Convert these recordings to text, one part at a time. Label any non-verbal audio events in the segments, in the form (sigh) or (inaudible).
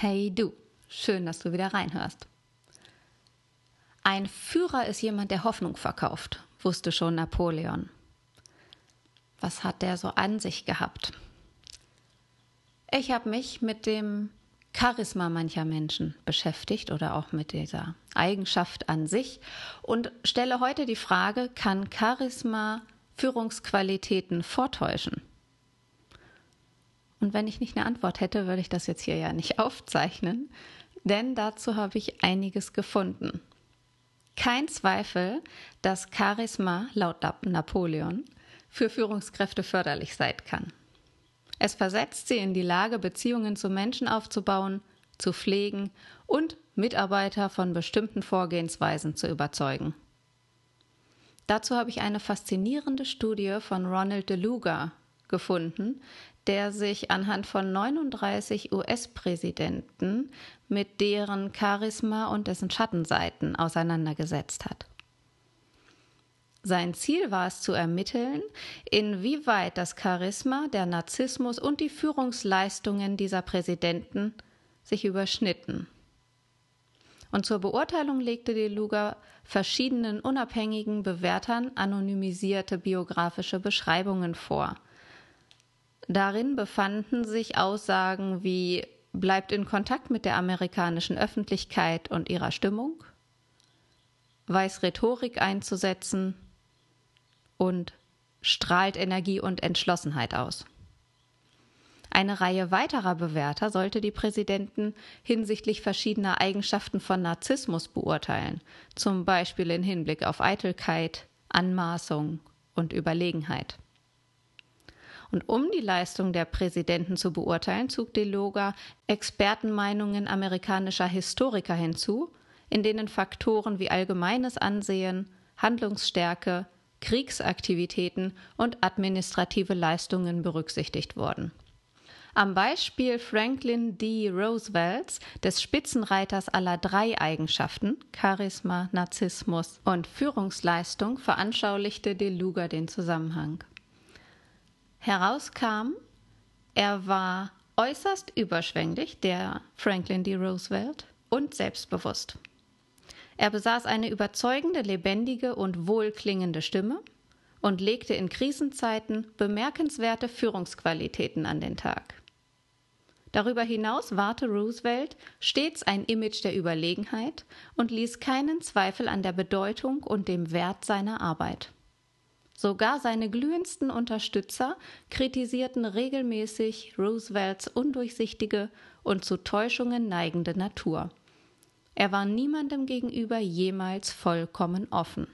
Hey du, schön, dass du wieder reinhörst. Ein Führer ist jemand, der Hoffnung verkauft, wusste schon Napoleon. Was hat der so an sich gehabt? Ich habe mich mit dem Charisma mancher Menschen beschäftigt oder auch mit dieser Eigenschaft an sich und stelle heute die Frage, kann Charisma Führungsqualitäten vortäuschen? Und wenn ich nicht eine Antwort hätte, würde ich das jetzt hier ja nicht (laughs) aufzeichnen, denn dazu habe ich einiges gefunden. Kein Zweifel, dass Charisma laut Napoleon für Führungskräfte förderlich sein kann. Es versetzt sie in die Lage, Beziehungen zu Menschen aufzubauen, zu pflegen und Mitarbeiter von bestimmten Vorgehensweisen zu überzeugen. Dazu habe ich eine faszinierende Studie von Ronald DeLuga gefunden, der sich anhand von 39 US-Präsidenten mit deren Charisma und dessen Schattenseiten auseinandergesetzt hat. Sein Ziel war es zu ermitteln, inwieweit das Charisma, der Narzissmus und die Führungsleistungen dieser Präsidenten sich überschnitten. Und zur Beurteilung legte De Luga verschiedenen unabhängigen Bewertern anonymisierte biografische Beschreibungen vor. Darin befanden sich Aussagen wie bleibt in Kontakt mit der amerikanischen Öffentlichkeit und ihrer Stimmung, weiß Rhetorik einzusetzen, und strahlt Energie und Entschlossenheit aus. Eine Reihe weiterer Bewerter sollte die Präsidenten hinsichtlich verschiedener Eigenschaften von Narzissmus beurteilen, zum Beispiel in Hinblick auf Eitelkeit, Anmaßung und Überlegenheit. Und um die Leistung der Präsidenten zu beurteilen, zog Deloga Expertenmeinungen amerikanischer Historiker hinzu, in denen Faktoren wie allgemeines Ansehen, Handlungsstärke, Kriegsaktivitäten und administrative Leistungen berücksichtigt wurden. Am Beispiel Franklin D. Roosevelts, des Spitzenreiters aller drei Eigenschaften Charisma, Narzissmus und Führungsleistung, veranschaulichte De Luga den Zusammenhang. Herauskam, er war äußerst überschwänglich, der Franklin D. Roosevelt, und selbstbewusst. Er besaß eine überzeugende, lebendige und wohlklingende Stimme und legte in Krisenzeiten bemerkenswerte Führungsqualitäten an den Tag. Darüber hinaus wahrte Roosevelt stets ein Image der Überlegenheit und ließ keinen Zweifel an der Bedeutung und dem Wert seiner Arbeit. Sogar seine glühendsten Unterstützer kritisierten regelmäßig Roosevelts undurchsichtige und zu Täuschungen neigende Natur. Er war niemandem gegenüber jemals vollkommen offen.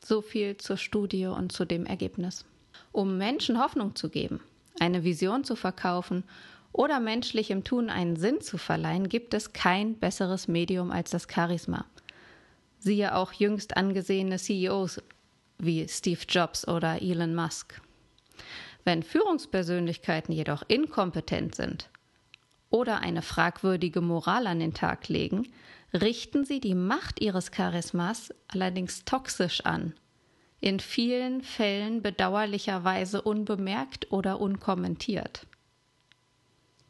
So viel zur Studie und zu dem Ergebnis. Um Menschen Hoffnung zu geben, eine Vision zu verkaufen oder menschlichem Tun einen Sinn zu verleihen, gibt es kein besseres Medium als das Charisma. Siehe auch jüngst angesehene CEOs wie Steve Jobs oder Elon Musk. Wenn Führungspersönlichkeiten jedoch inkompetent sind, oder eine fragwürdige Moral an den Tag legen, richten sie die Macht ihres Charismas allerdings toxisch an, in vielen Fällen bedauerlicherweise unbemerkt oder unkommentiert.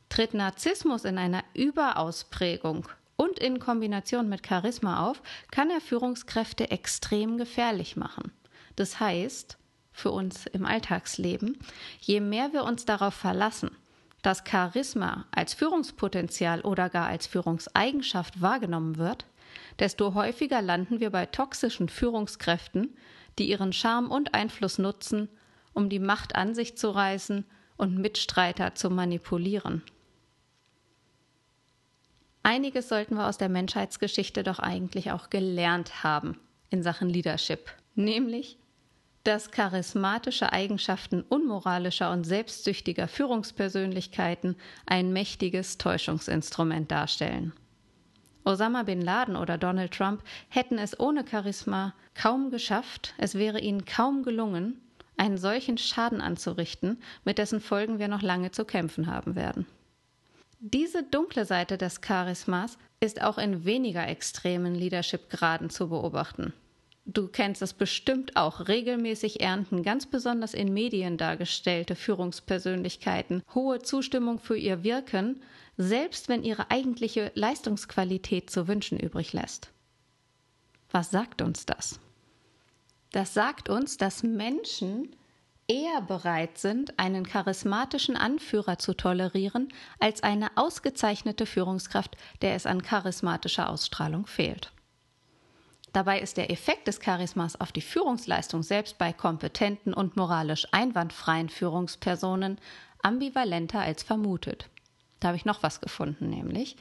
Tritt Narzissmus in einer Überausprägung und in Kombination mit Charisma auf, kann er Führungskräfte extrem gefährlich machen. Das heißt, für uns im Alltagsleben, je mehr wir uns darauf verlassen, dass Charisma als Führungspotenzial oder gar als Führungseigenschaft wahrgenommen wird, desto häufiger landen wir bei toxischen Führungskräften, die ihren Charme und Einfluss nutzen, um die Macht an sich zu reißen und Mitstreiter zu manipulieren. Einiges sollten wir aus der Menschheitsgeschichte doch eigentlich auch gelernt haben in Sachen Leadership, nämlich dass charismatische Eigenschaften unmoralischer und selbstsüchtiger Führungspersönlichkeiten ein mächtiges Täuschungsinstrument darstellen. Osama bin Laden oder Donald Trump hätten es ohne Charisma kaum geschafft, es wäre ihnen kaum gelungen, einen solchen Schaden anzurichten, mit dessen Folgen wir noch lange zu kämpfen haben werden. Diese dunkle Seite des Charismas ist auch in weniger extremen Leadership-Graden zu beobachten. du kennst es bestimmt auch, regelmäßig ernten ganz besonders in Medien dargestellte Führungspersönlichkeiten hohe Zustimmung für ihr Wirken, selbst wenn ihre eigentliche Leistungsqualität zu wünschen übrig lässt. Was sagt uns das? Das sagt uns, dass Menschen eher bereit sind, einen charismatischen Anführer zu tolerieren, als eine ausgezeichnete Führungskraft, der es an charismatischer Ausstrahlung fehlt. Dabei ist der Effekt des Charismas auf die Führungsleistung selbst bei kompetenten und moralisch einwandfreien Führungspersonen ambivalenter als vermutet. Da habe ich noch was gefunden, nämlich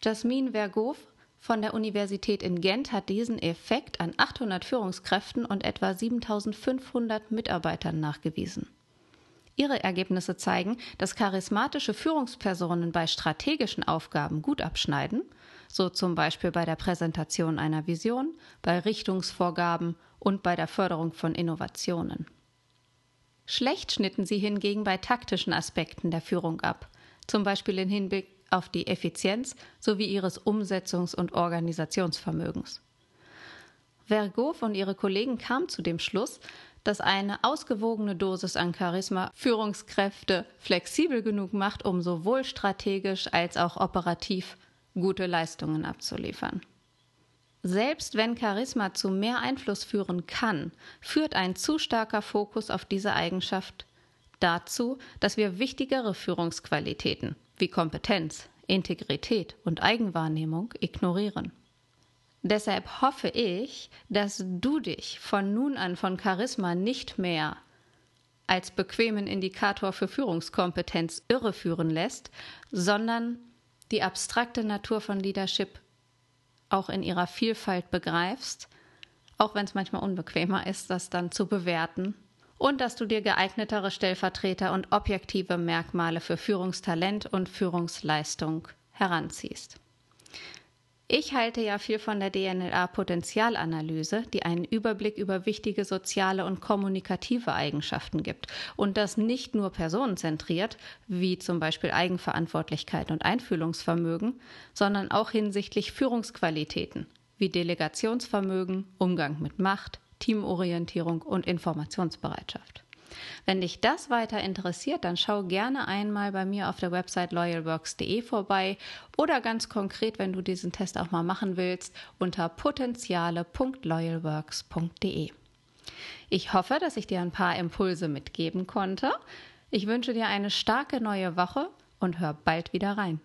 Jasmine Vergove von der Universität in Gent hat diesen Effekt an 800 Führungskräften und etwa 7500 Mitarbeitern nachgewiesen. Ihre Ergebnisse zeigen, dass charismatische Führungspersonen bei strategischen Aufgaben gut abschneiden – so zum Beispiel bei der Präsentation einer Vision, bei Richtungsvorgaben und bei der Förderung von Innovationen. Schlecht schnitten sie hingegen bei taktischen Aspekten der Führung ab, zum Beispiel im Hinblick auf die Effizienz sowie ihres Umsetzungs- und Organisationsvermögens. Vergov und ihre Kollegen kamen zu dem Schluss, dass eine ausgewogene Dosis an Charisma Führungskräfte flexibel genug macht, um sowohl strategisch als auch operativ gute Leistungen abzuliefern. Selbst wenn Charisma zu mehr Einfluss führen kann, führt ein zu starker Fokus auf diese Eigenschaft dazu, dass wir wichtigere Führungsqualitäten wie Kompetenz, Integrität und Eigenwahrnehmung ignorieren. Deshalb hoffe ich, dass du dich von nun an von Charisma nicht mehr als bequemen Indikator für Führungskompetenz irreführen lässt, sondern die abstrakte Natur von Leadership auch in ihrer Vielfalt begreifst, auch wenn es manchmal unbequemer ist, das dann zu bewerten, und dass du dir geeignetere Stellvertreter und objektive Merkmale für Führungstalent und Führungsleistung heranziehst. Ich halte ja viel von der DNLA-Potenzialanalyse, die einen Überblick über wichtige soziale und kommunikative Eigenschaften gibt und das nicht nur personenzentriert, wie zum Beispiel Eigenverantwortlichkeit und Einfühlungsvermögen, sondern auch hinsichtlich Führungsqualitäten wie Delegationsvermögen, Umgang mit Macht, Teamorientierung und Informationsbereitschaft. Wenn dich das weiter interessiert, dann schau gerne einmal bei mir auf der Website loyalworks.de vorbei oder ganz konkret, wenn du diesen Test auch mal machen willst, unter potenziale.loyalworks.de. Ich hoffe, dass ich dir ein paar Impulse mitgeben konnte. Ich wünsche dir eine starke neue Woche und hör bald wieder rein.